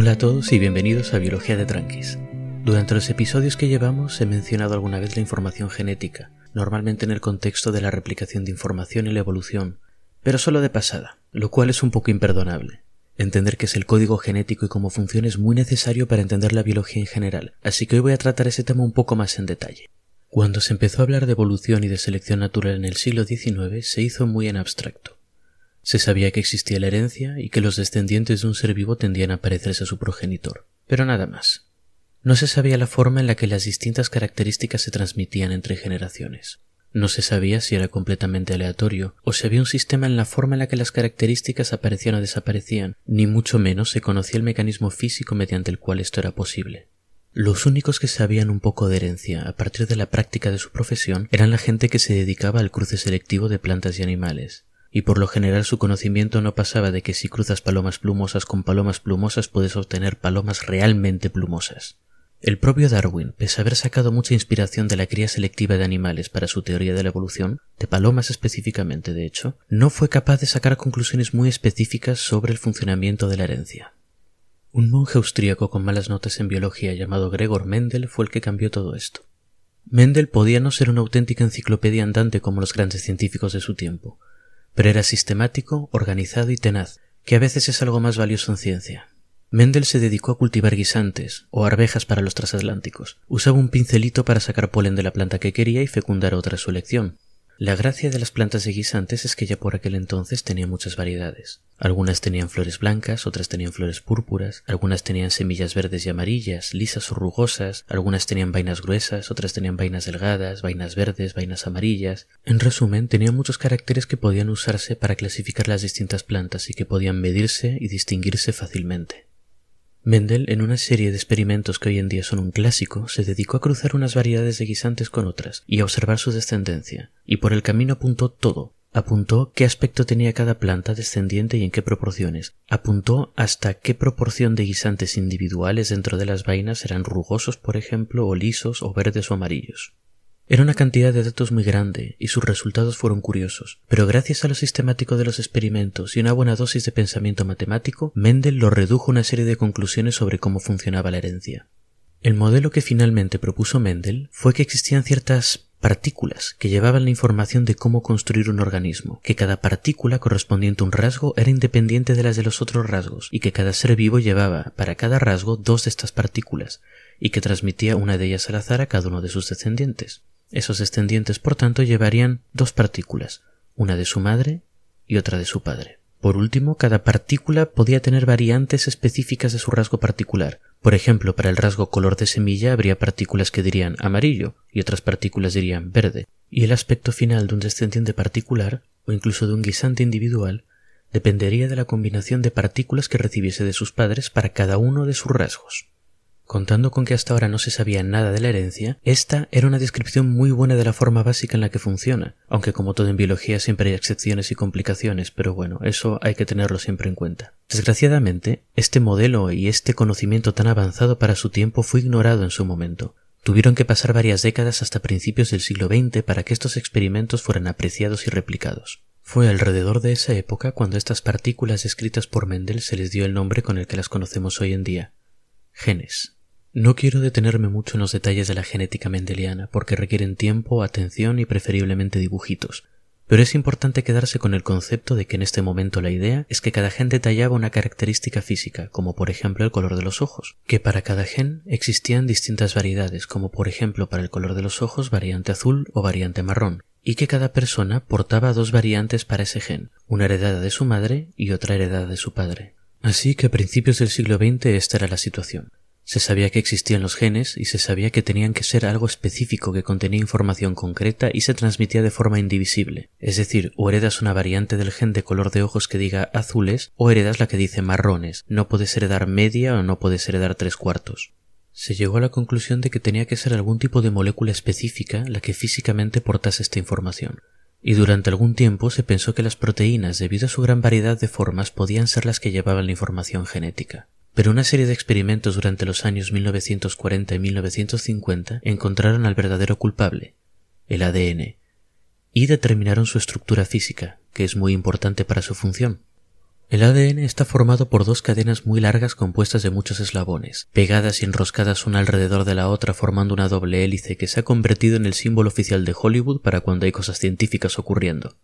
Hola a todos y bienvenidos a Biología de Tranquis. Durante los episodios que llevamos he mencionado alguna vez la información genética, normalmente en el contexto de la replicación de información y la evolución, pero solo de pasada, lo cual es un poco imperdonable. Entender qué es el código genético y cómo funciona es muy necesario para entender la biología en general, así que hoy voy a tratar ese tema un poco más en detalle. Cuando se empezó a hablar de evolución y de selección natural en el siglo XIX se hizo muy en abstracto. Se sabía que existía la herencia y que los descendientes de un ser vivo tendían a parecerse a su progenitor, pero nada más. No se sabía la forma en la que las distintas características se transmitían entre generaciones. No se sabía si era completamente aleatorio o si había un sistema en la forma en la que las características aparecían o desaparecían, ni mucho menos se conocía el mecanismo físico mediante el cual esto era posible. Los únicos que sabían un poco de herencia a partir de la práctica de su profesión eran la gente que se dedicaba al cruce selectivo de plantas y animales, y por lo general su conocimiento no pasaba de que si cruzas palomas plumosas con palomas plumosas puedes obtener palomas realmente plumosas. El propio Darwin, pese a haber sacado mucha inspiración de la cría selectiva de animales para su teoría de la evolución, de palomas específicamente de hecho, no fue capaz de sacar conclusiones muy específicas sobre el funcionamiento de la herencia. Un monje austríaco con malas notas en biología llamado Gregor Mendel fue el que cambió todo esto. Mendel podía no ser una auténtica enciclopedia andante como los grandes científicos de su tiempo, pero era sistemático, organizado y tenaz, que a veces es algo más valioso en ciencia. Mendel se dedicó a cultivar guisantes o arvejas para los transatlánticos. Usaba un pincelito para sacar polen de la planta que quería y fecundar otra su elección. La gracia de las plantas de guisantes es que ya por aquel entonces tenía muchas variedades. Algunas tenían flores blancas, otras tenían flores púrpuras, algunas tenían semillas verdes y amarillas, lisas o rugosas, algunas tenían vainas gruesas, otras tenían vainas delgadas, vainas verdes, vainas amarillas. En resumen, tenían muchos caracteres que podían usarse para clasificar las distintas plantas y que podían medirse y distinguirse fácilmente. Mendel, en una serie de experimentos que hoy en día son un clásico, se dedicó a cruzar unas variedades de guisantes con otras y a observar su descendencia, y por el camino apuntó todo. Apuntó qué aspecto tenía cada planta descendiente y en qué proporciones. Apuntó hasta qué proporción de guisantes individuales dentro de las vainas eran rugosos, por ejemplo, o lisos, o verdes o amarillos. Era una cantidad de datos muy grande y sus resultados fueron curiosos, pero gracias a lo sistemático de los experimentos y una buena dosis de pensamiento matemático, Mendel lo redujo a una serie de conclusiones sobre cómo funcionaba la herencia. El modelo que finalmente propuso Mendel fue que existían ciertas partículas que llevaban la información de cómo construir un organismo, que cada partícula correspondiente a un rasgo era independiente de las de los otros rasgos, y que cada ser vivo llevaba para cada rasgo dos de estas partículas, y que transmitía una de ellas al azar a cada uno de sus descendientes. Esos descendientes, por tanto, llevarían dos partículas, una de su madre y otra de su padre. Por último, cada partícula podía tener variantes específicas de su rasgo particular. Por ejemplo, para el rasgo color de semilla habría partículas que dirían amarillo y otras partículas dirían verde. Y el aspecto final de un descendiente particular, o incluso de un guisante individual, dependería de la combinación de partículas que recibiese de sus padres para cada uno de sus rasgos. Contando con que hasta ahora no se sabía nada de la herencia, esta era una descripción muy buena de la forma básica en la que funciona, aunque como todo en biología siempre hay excepciones y complicaciones, pero bueno, eso hay que tenerlo siempre en cuenta. Desgraciadamente, este modelo y este conocimiento tan avanzado para su tiempo fue ignorado en su momento. Tuvieron que pasar varias décadas hasta principios del siglo XX para que estos experimentos fueran apreciados y replicados. Fue alrededor de esa época cuando estas partículas descritas por Mendel se les dio el nombre con el que las conocemos hoy en día, genes. No quiero detenerme mucho en los detalles de la genética mendeliana porque requieren tiempo, atención y preferiblemente dibujitos, pero es importante quedarse con el concepto de que en este momento la idea es que cada gen detallaba una característica física, como por ejemplo el color de los ojos, que para cada gen existían distintas variedades, como por ejemplo para el color de los ojos variante azul o variante marrón, y que cada persona portaba dos variantes para ese gen, una heredada de su madre y otra heredada de su padre. Así que a principios del siglo XX esta era la situación. Se sabía que existían los genes y se sabía que tenían que ser algo específico que contenía información concreta y se transmitía de forma indivisible. Es decir, o heredas una variante del gen de color de ojos que diga azules o heredas la que dice marrones. No puedes heredar media o no puedes heredar tres cuartos. Se llegó a la conclusión de que tenía que ser algún tipo de molécula específica la que físicamente portase esta información. Y durante algún tiempo se pensó que las proteínas, debido a su gran variedad de formas, podían ser las que llevaban la información genética. Pero una serie de experimentos durante los años 1940 y 1950 encontraron al verdadero culpable, el ADN, y determinaron su estructura física, que es muy importante para su función. El ADN está formado por dos cadenas muy largas compuestas de muchos eslabones, pegadas y enroscadas una alrededor de la otra formando una doble hélice que se ha convertido en el símbolo oficial de Hollywood para cuando hay cosas científicas ocurriendo.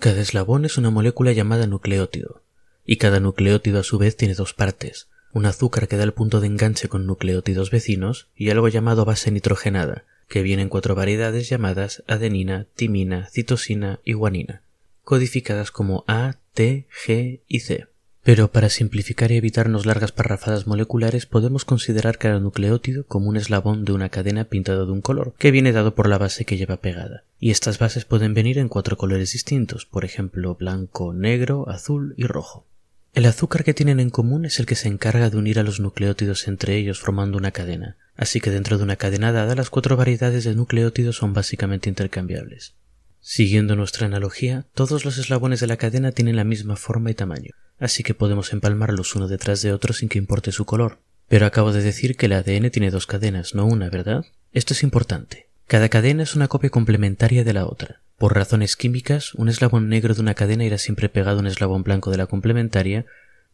Cada eslabón es una molécula llamada nucleótido, y cada nucleótido a su vez tiene dos partes, un azúcar que da el punto de enganche con nucleótidos vecinos y algo llamado base nitrogenada, que viene en cuatro variedades llamadas adenina, timina, citosina y guanina codificadas como A, T, G y C. Pero para simplificar y evitarnos largas parrafadas moleculares podemos considerar cada nucleótido como un eslabón de una cadena pintado de un color, que viene dado por la base que lleva pegada. Y estas bases pueden venir en cuatro colores distintos, por ejemplo blanco, negro, azul y rojo. El azúcar que tienen en común es el que se encarga de unir a los nucleótidos entre ellos formando una cadena, así que dentro de una cadena dada las cuatro variedades de nucleótidos son básicamente intercambiables. Siguiendo nuestra analogía, todos los eslabones de la cadena tienen la misma forma y tamaño, así que podemos empalmarlos uno detrás de otro sin que importe su color. Pero acabo de decir que el ADN tiene dos cadenas, no una, ¿verdad? Esto es importante. Cada cadena es una copia complementaria de la otra. Por razones químicas, un eslabón negro de una cadena irá siempre pegado a un eslabón blanco de la complementaria,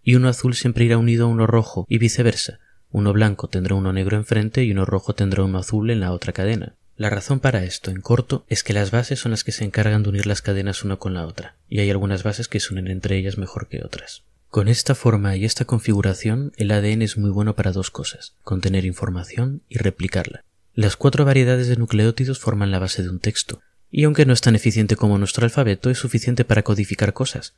y uno azul siempre irá unido a uno rojo, y viceversa. Uno blanco tendrá uno negro enfrente y uno rojo tendrá uno azul en la otra cadena. La razón para esto, en corto, es que las bases son las que se encargan de unir las cadenas una con la otra, y hay algunas bases que se unen entre ellas mejor que otras. Con esta forma y esta configuración, el ADN es muy bueno para dos cosas, contener información y replicarla. Las cuatro variedades de nucleótidos forman la base de un texto, y aunque no es tan eficiente como nuestro alfabeto, es suficiente para codificar cosas.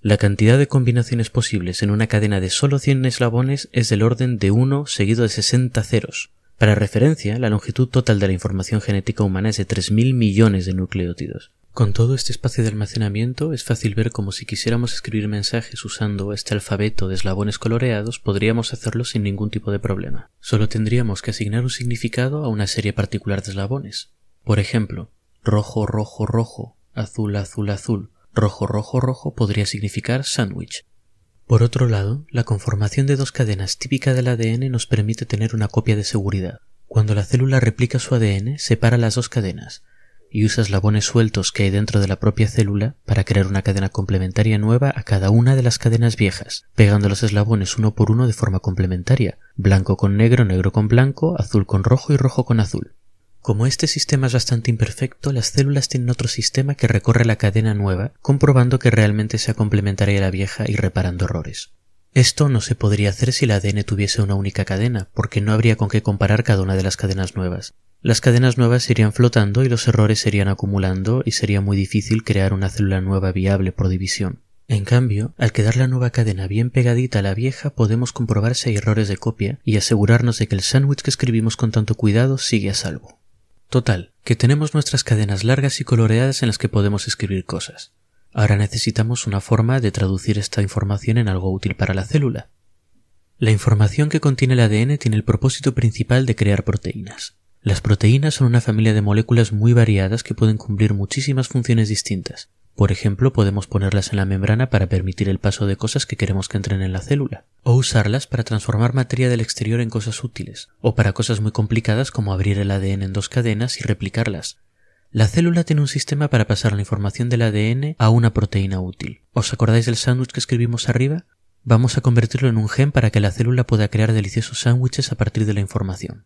La cantidad de combinaciones posibles en una cadena de solo 100 eslabones es del orden de 1 seguido de 60 ceros. Para referencia, la longitud total de la información genética humana es de 3.000 millones de nucleótidos. Con todo este espacio de almacenamiento es fácil ver como si quisiéramos escribir mensajes usando este alfabeto de eslabones coloreados podríamos hacerlo sin ningún tipo de problema. Solo tendríamos que asignar un significado a una serie particular de eslabones. Por ejemplo, rojo, rojo, rojo, azul, azul, azul, rojo, rojo, rojo podría significar sándwich, por otro lado, la conformación de dos cadenas típica del ADN nos permite tener una copia de seguridad. Cuando la célula replica su ADN, separa las dos cadenas y usa eslabones sueltos que hay dentro de la propia célula para crear una cadena complementaria nueva a cada una de las cadenas viejas, pegando los eslabones uno por uno de forma complementaria, blanco con negro, negro con blanco, azul con rojo y rojo con azul. Como este sistema es bastante imperfecto, las células tienen otro sistema que recorre la cadena nueva, comprobando que realmente sea complementaria a la vieja y reparando errores. Esto no se podría hacer si el ADN tuviese una única cadena, porque no habría con qué comparar cada una de las cadenas nuevas. Las cadenas nuevas irían flotando y los errores se irían acumulando y sería muy difícil crear una célula nueva viable por división. En cambio, al quedar la nueva cadena bien pegadita a la vieja, podemos comprobar si hay errores de copia y asegurarnos de que el sándwich que escribimos con tanto cuidado sigue a salvo. Total, que tenemos nuestras cadenas largas y coloreadas en las que podemos escribir cosas. Ahora necesitamos una forma de traducir esta información en algo útil para la célula. La información que contiene el ADN tiene el propósito principal de crear proteínas. Las proteínas son una familia de moléculas muy variadas que pueden cumplir muchísimas funciones distintas, por ejemplo, podemos ponerlas en la membrana para permitir el paso de cosas que queremos que entren en la célula, o usarlas para transformar materia del exterior en cosas útiles, o para cosas muy complicadas como abrir el ADN en dos cadenas y replicarlas. La célula tiene un sistema para pasar la información del ADN a una proteína útil. ¿Os acordáis del sándwich que escribimos arriba? Vamos a convertirlo en un gen para que la célula pueda crear deliciosos sándwiches a partir de la información.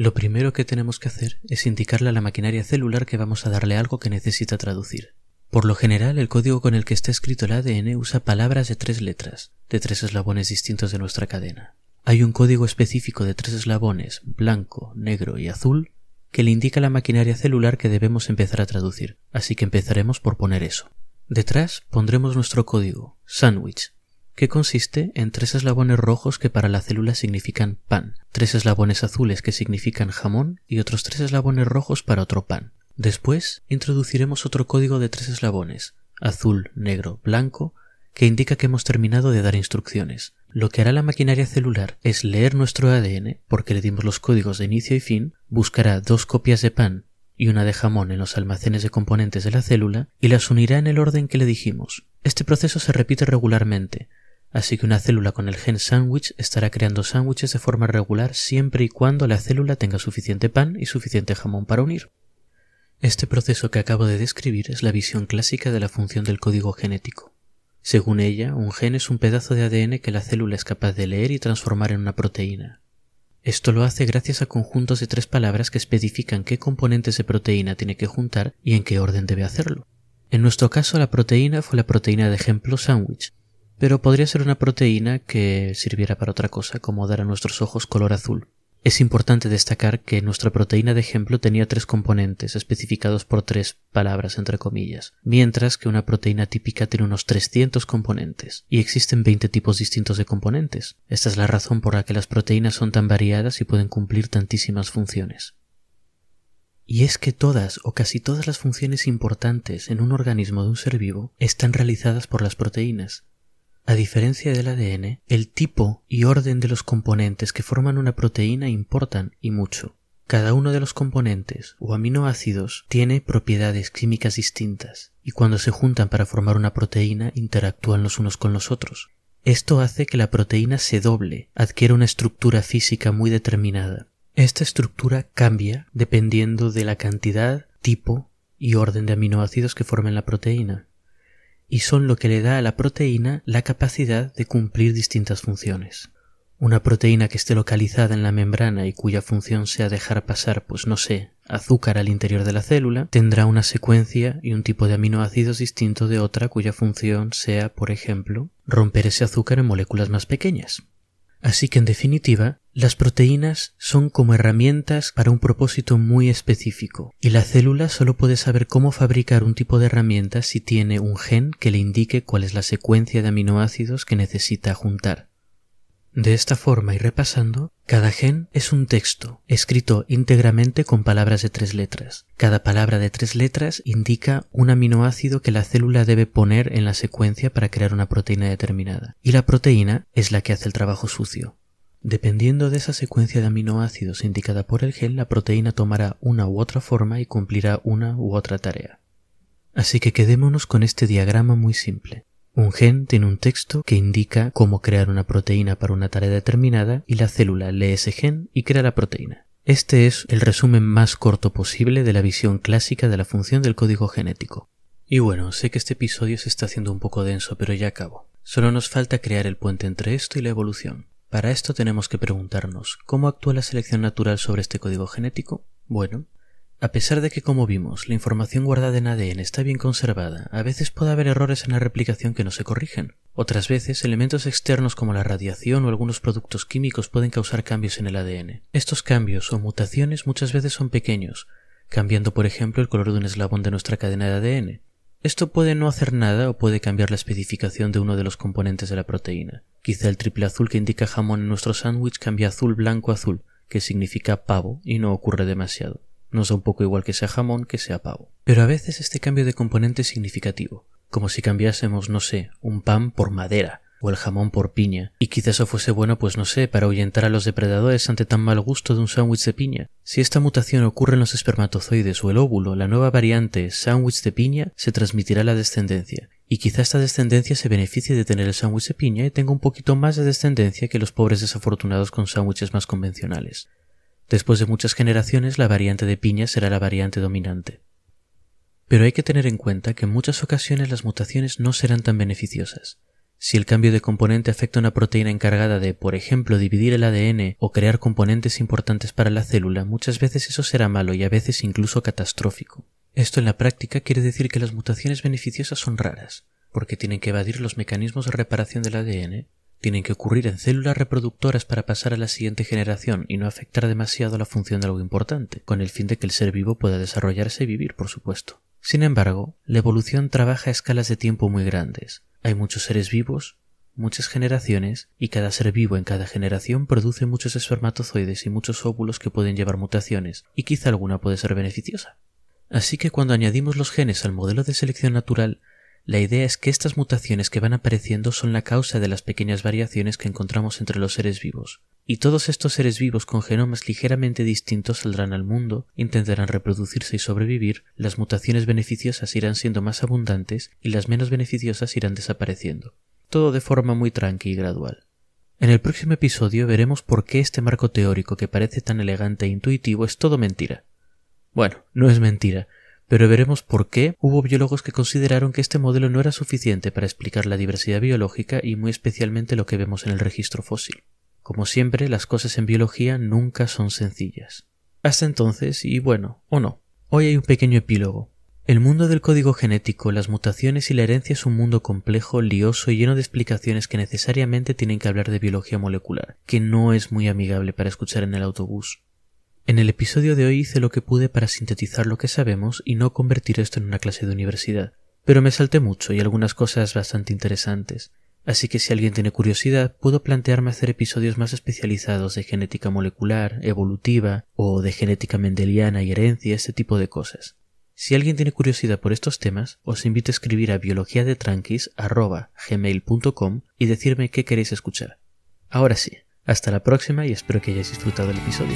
Lo primero que tenemos que hacer es indicarle a la maquinaria celular que vamos a darle algo que necesita traducir. Por lo general, el código con el que está escrito el ADN usa palabras de tres letras, de tres eslabones distintos de nuestra cadena. Hay un código específico de tres eslabones, blanco, negro y azul, que le indica a la maquinaria celular que debemos empezar a traducir, así que empezaremos por poner eso. Detrás pondremos nuestro código, sandwich, que consiste en tres eslabones rojos que para la célula significan pan, tres eslabones azules que significan jamón y otros tres eslabones rojos para otro pan. Después introduciremos otro código de tres eslabones, azul, negro, blanco, que indica que hemos terminado de dar instrucciones. Lo que hará la maquinaria celular es leer nuestro ADN, porque le dimos los códigos de inicio y fin, buscará dos copias de pan y una de jamón en los almacenes de componentes de la célula y las unirá en el orden que le dijimos. Este proceso se repite regularmente, así que una célula con el gen sándwich estará creando sándwiches de forma regular siempre y cuando la célula tenga suficiente pan y suficiente jamón para unir. Este proceso que acabo de describir es la visión clásica de la función del código genético. Según ella, un gen es un pedazo de ADN que la célula es capaz de leer y transformar en una proteína. Esto lo hace gracias a conjuntos de tres palabras que especifican qué componentes de proteína tiene que juntar y en qué orden debe hacerlo. En nuestro caso la proteína fue la proteína de ejemplo sándwich, pero podría ser una proteína que sirviera para otra cosa, como dar a nuestros ojos color azul. Es importante destacar que nuestra proteína de ejemplo tenía tres componentes especificados por tres palabras entre comillas, mientras que una proteína típica tiene unos 300 componentes, y existen 20 tipos distintos de componentes. Esta es la razón por la que las proteínas son tan variadas y pueden cumplir tantísimas funciones. Y es que todas o casi todas las funciones importantes en un organismo de un ser vivo están realizadas por las proteínas, a diferencia del ADN, el tipo y orden de los componentes que forman una proteína importan y mucho. Cada uno de los componentes o aminoácidos tiene propiedades químicas distintas y cuando se juntan para formar una proteína interactúan los unos con los otros. Esto hace que la proteína se doble, adquiera una estructura física muy determinada. Esta estructura cambia dependiendo de la cantidad, tipo y orden de aminoácidos que formen la proteína y son lo que le da a la proteína la capacidad de cumplir distintas funciones. Una proteína que esté localizada en la membrana y cuya función sea dejar pasar, pues no sé, azúcar al interior de la célula, tendrá una secuencia y un tipo de aminoácidos distinto de otra cuya función sea, por ejemplo, romper ese azúcar en moléculas más pequeñas. Así que en definitiva, las proteínas son como herramientas para un propósito muy específico, y la célula solo puede saber cómo fabricar un tipo de herramienta si tiene un gen que le indique cuál es la secuencia de aminoácidos que necesita juntar. De esta forma y repasando, cada gen es un texto, escrito íntegramente con palabras de tres letras. Cada palabra de tres letras indica un aminoácido que la célula debe poner en la secuencia para crear una proteína determinada, y la proteína es la que hace el trabajo sucio. Dependiendo de esa secuencia de aminoácidos indicada por el gen, la proteína tomará una u otra forma y cumplirá una u otra tarea. Así que quedémonos con este diagrama muy simple. Un gen tiene un texto que indica cómo crear una proteína para una tarea determinada y la célula lee ese gen y crea la proteína. Este es el resumen más corto posible de la visión clásica de la función del código genético. Y bueno, sé que este episodio se está haciendo un poco denso, pero ya acabo. Solo nos falta crear el puente entre esto y la evolución. Para esto tenemos que preguntarnos, ¿cómo actúa la selección natural sobre este código genético? Bueno, a pesar de que, como vimos, la información guardada en ADN está bien conservada, a veces puede haber errores en la replicación que no se corrigen. Otras veces, elementos externos como la radiación o algunos productos químicos pueden causar cambios en el ADN. Estos cambios o mutaciones muchas veces son pequeños, cambiando por ejemplo el color de un eslabón de nuestra cadena de ADN. Esto puede no hacer nada o puede cambiar la especificación de uno de los componentes de la proteína. Quizá el triple azul que indica jamón en nuestro sándwich cambia azul blanco azul, que significa pavo, y no ocurre demasiado. Nos da un poco igual que sea jamón que sea pavo. Pero a veces este cambio de componente es significativo, como si cambiásemos, no sé, un pan por madera, o el jamón por piña, y quizás eso fuese bueno, pues no sé, para ahuyentar a los depredadores ante tan mal gusto de un sándwich de piña. Si esta mutación ocurre en los espermatozoides o el óvulo, la nueva variante sándwich de piña se transmitirá a la descendencia, y quizá esta descendencia se beneficie de tener el sándwich de piña y tenga un poquito más de descendencia que los pobres desafortunados con sándwiches más convencionales. Después de muchas generaciones, la variante de piña será la variante dominante. Pero hay que tener en cuenta que en muchas ocasiones las mutaciones no serán tan beneficiosas. Si el cambio de componente afecta a una proteína encargada de, por ejemplo, dividir el ADN o crear componentes importantes para la célula, muchas veces eso será malo y a veces incluso catastrófico. Esto en la práctica quiere decir que las mutaciones beneficiosas son raras, porque tienen que evadir los mecanismos de reparación del ADN tienen que ocurrir en células reproductoras para pasar a la siguiente generación y no afectar demasiado la función de algo importante, con el fin de que el ser vivo pueda desarrollarse y vivir, por supuesto. Sin embargo, la evolución trabaja a escalas de tiempo muy grandes. Hay muchos seres vivos, muchas generaciones, y cada ser vivo en cada generación produce muchos espermatozoides y muchos óvulos que pueden llevar mutaciones, y quizá alguna puede ser beneficiosa. Así que cuando añadimos los genes al modelo de selección natural, la idea es que estas mutaciones que van apareciendo son la causa de las pequeñas variaciones que encontramos entre los seres vivos, y todos estos seres vivos con genomas ligeramente distintos saldrán al mundo, intentarán reproducirse y sobrevivir, las mutaciones beneficiosas irán siendo más abundantes y las menos beneficiosas irán desapareciendo. Todo de forma muy tranqui y gradual. En el próximo episodio veremos por qué este marco teórico que parece tan elegante e intuitivo es todo mentira. Bueno, no es mentira, pero veremos por qué hubo biólogos que consideraron que este modelo no era suficiente para explicar la diversidad biológica y muy especialmente lo que vemos en el registro fósil. Como siempre, las cosas en biología nunca son sencillas. Hasta entonces, y bueno, o no. Hoy hay un pequeño epílogo. El mundo del código genético, las mutaciones y la herencia es un mundo complejo, lioso y lleno de explicaciones que necesariamente tienen que hablar de biología molecular, que no es muy amigable para escuchar en el autobús. En el episodio de hoy hice lo que pude para sintetizar lo que sabemos y no convertir esto en una clase de universidad, pero me salté mucho y algunas cosas bastante interesantes, así que si alguien tiene curiosidad puedo plantearme hacer episodios más especializados de genética molecular, evolutiva o de genética mendeliana y herencia, ese tipo de cosas. Si alguien tiene curiosidad por estos temas, os invito a escribir a biologiadetranquis.gmail.com y decirme qué queréis escuchar. Ahora sí, hasta la próxima y espero que hayáis disfrutado el episodio.